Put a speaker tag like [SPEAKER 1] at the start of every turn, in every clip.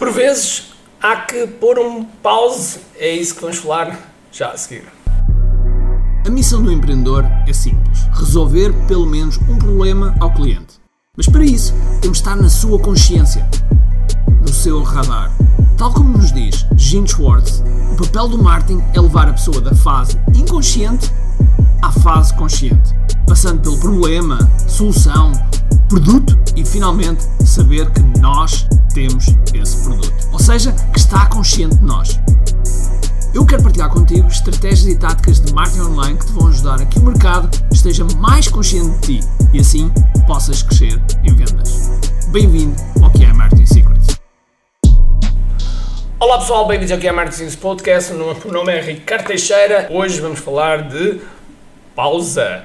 [SPEAKER 1] Por vezes há que pôr um pause, é isso que vamos falar já a seguir.
[SPEAKER 2] A missão do empreendedor é simples: resolver pelo menos um problema ao cliente. Mas para isso, temos de estar na sua consciência, no seu radar. Tal como nos diz Gene Schwartz, o papel do marketing é levar a pessoa da fase inconsciente à fase consciente, passando pelo problema, solução, produto e finalmente saber que nós temos seja, que está consciente de nós. Eu quero partilhar contigo estratégias e táticas de marketing online que te vão ajudar a que o mercado esteja mais consciente de ti e assim possas crescer em vendas. Bem-vindo ao que é Marketing Secrets.
[SPEAKER 1] Olá pessoal, bem-vindos ao que é Marketing Podcast. O meu nome é Ricardo Teixeira. Hoje vamos falar de pausa.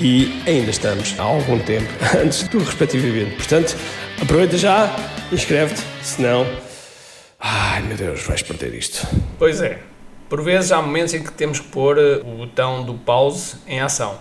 [SPEAKER 3] e ainda estamos há algum tempo antes do respectivo evento. Portanto, aproveita já, inscreve-te, senão, ai meu Deus, vais perder isto.
[SPEAKER 1] Pois é, por vezes há momentos em que temos que pôr eh, o botão do pause em ação.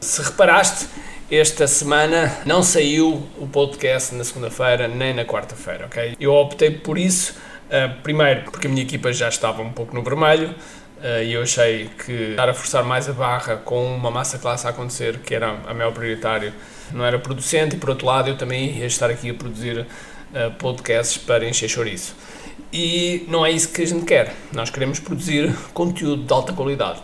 [SPEAKER 1] Se reparaste, esta semana não saiu o podcast na segunda-feira nem na quarta-feira, ok? Eu optei por isso, uh, primeiro porque a minha equipa já estava um pouco no vermelho, e eu achei que estar a forçar mais a barra com uma massa classe a acontecer, que era a maior prioritário, não era producente, e por outro lado eu também ia estar aqui a produzir uh, podcasts para encher chouriço. E não é isso que a gente quer, nós queremos produzir conteúdo de alta qualidade.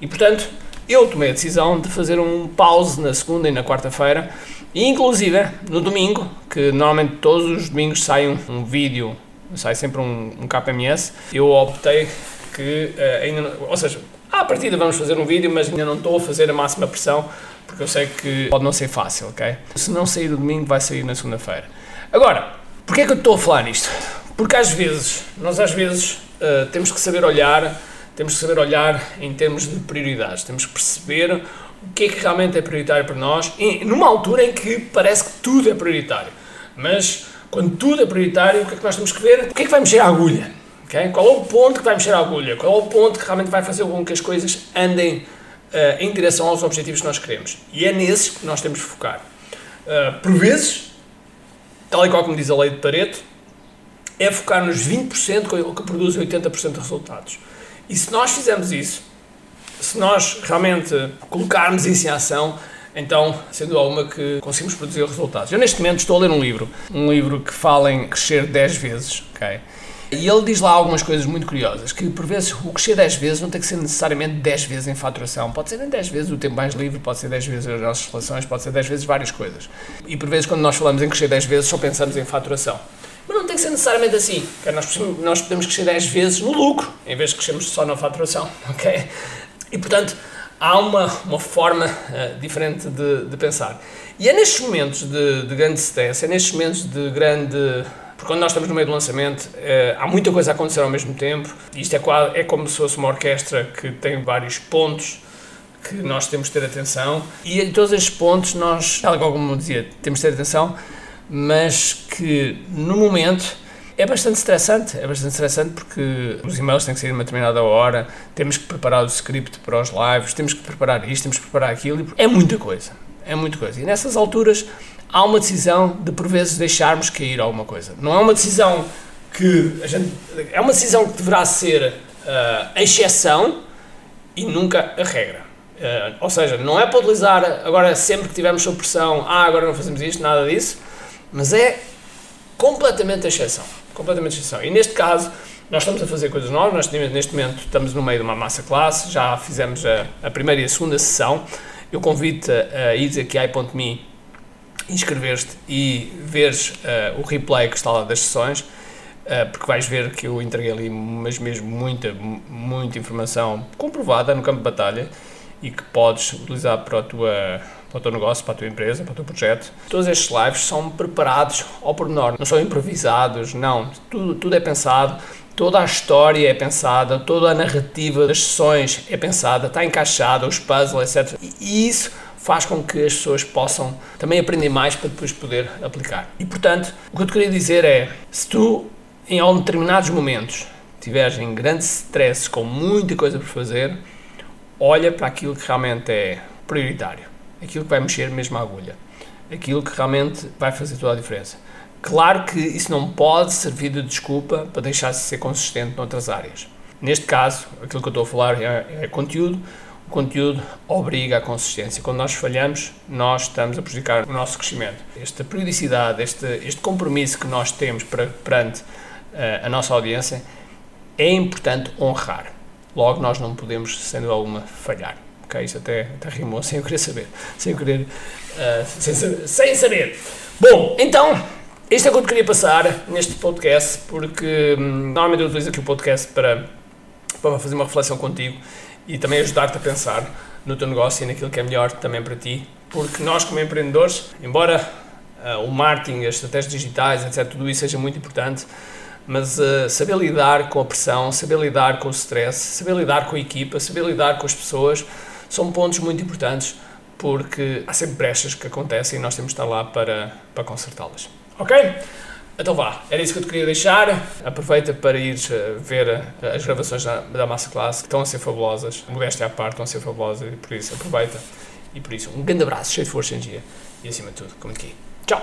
[SPEAKER 1] E portanto, eu tomei a decisão de fazer um pause na segunda e na quarta-feira, e inclusive no domingo, que normalmente todos os domingos sai um, um vídeo, sai sempre um, um KMS, eu optei que uh, ainda não, ou seja, à partida vamos fazer um vídeo, mas ainda não estou a fazer a máxima pressão, porque eu sei que pode não ser fácil, ok? Se não sair no domingo, vai sair na segunda-feira. Agora, porquê é que eu estou a falar nisto? Porque às vezes, nós às vezes uh, temos que saber olhar, temos que saber olhar em termos de prioridades, temos que perceber o que é que realmente é prioritário para nós, e numa altura em que parece que tudo é prioritário. Mas quando tudo é prioritário, o que é que nós temos que ver? O que é que vai mexer a agulha? Okay? Qual é o ponto que vai mexer a agulha? Qual é o ponto que realmente vai fazer com que as coisas andem uh, em direção aos objetivos que nós queremos? E é nesses que nós temos de focar. Uh, por vezes, tal e qual como diz a lei de Pareto, é focar nos 20% que produzem 80% de resultados. E se nós fizermos isso, se nós realmente colocarmos isso em ação, então, sendo alguma que conseguimos produzir resultados. Eu neste momento estou a ler um livro, um livro que fala em crescer 10 vezes, ok? E ele diz lá algumas coisas muito curiosas, que por vezes o crescer 10 vezes não tem que ser necessariamente 10 vezes em faturação, pode ser em 10 vezes o tempo mais livre, pode ser 10 vezes as nossas relações, pode ser 10 vezes várias coisas. E por vezes quando nós falamos em crescer 10 vezes só pensamos em faturação. Mas não tem que ser necessariamente assim, nós, nós podemos crescer 10 vezes no lucro, em vez de crescermos só na faturação, ok? E portanto, há uma, uma forma uh, diferente de, de pensar. E é nestes momentos de, de grande stress, é nestes momentos de grande porque quando nós estamos no meio do lançamento, eh, há muita coisa a acontecer ao mesmo tempo. Isto é, quase, é como se fosse uma orquestra que tem vários pontos que nós temos de ter atenção. E em todos estes pontos, nós, tal como dizia, temos de ter atenção, mas que no momento é bastante estressante. É bastante estressante porque os e-mails têm que sair a uma determinada hora, temos que preparar o script para os lives, temos que preparar isto, temos que preparar aquilo. É muita coisa. É muita coisa. E nessas alturas há uma decisão de por vezes deixarmos cair alguma coisa. Não é uma decisão que a gente, é uma decisão que deverá ser uh, a exceção e nunca a regra. Uh, ou seja, não é para utilizar agora sempre que tivermos sob pressão, ah, agora não fazemos isto, nada disso, mas é completamente a exceção. completamente de exceção. E neste caso, nós estamos a fazer coisas novas, nós neste momento estamos no meio de uma massa classe, já fizemos a, a primeira e a segunda sessão. Eu convido-te a ir aqui a i.me, inscrever-te e veres uh, o replay que está lá das sessões, uh, porque vais ver que eu entreguei ali, mas mesmo muita, muita informação comprovada no campo de batalha e que podes utilizar para, a tua, para o teu negócio, para a tua empresa, para o teu projeto. Todos estes lives são preparados ao pormenor, não são improvisados, não, tudo, tudo é pensado Toda a história é pensada, toda a narrativa das sessões é pensada, está encaixada, os puzzles, etc. E isso faz com que as pessoas possam também aprender mais para depois poder aplicar. E portanto, o que eu te queria dizer é: se tu, em determinados momentos, estiveres em grande stress com muita coisa por fazer, olha para aquilo que realmente é prioritário, aquilo que vai mexer mesmo a agulha, aquilo que realmente vai fazer toda a diferença. Claro que isso não pode servir de desculpa para deixar de ser consistente noutras áreas. Neste caso, aquilo que eu estou a falar é, é conteúdo. O conteúdo obriga a consistência. Quando nós falhamos, nós estamos a prejudicar o nosso crescimento. Esta periodicidade, este, este compromisso que nós temos para, perante uh, a nossa audiência é importante honrar. Logo, nós não podemos, sendo alguma, falhar. Ok? Isso até, até rimou sem eu querer saber. Sem eu querer. Uh, sem, saber, sem saber. Bom, então isto é o que eu queria passar neste podcast, porque hum, normalmente eu utilizo aqui o podcast para, para fazer uma reflexão contigo e também ajudar-te a pensar no teu negócio e naquilo que é melhor também para ti, porque nós, como empreendedores, embora uh, o marketing, as estratégias digitais, etc., tudo isso seja muito importante, mas uh, saber lidar com a pressão, saber lidar com o stress, saber lidar com a equipa, saber lidar com as pessoas, são pontos muito importantes porque há sempre brechas que acontecem e nós temos de estar lá para, para consertá-las. Ok? Então vá, era isso que eu te queria deixar. Aproveita para ir eh, ver eh, as gravações da, da Masterclass, que estão a ser fabulosas. Modéstia à parte, estão a ser fabulosas e por isso aproveita. E por isso, um grande abraço, cheio de força e energia. E acima de tudo, como aqui. Tchau!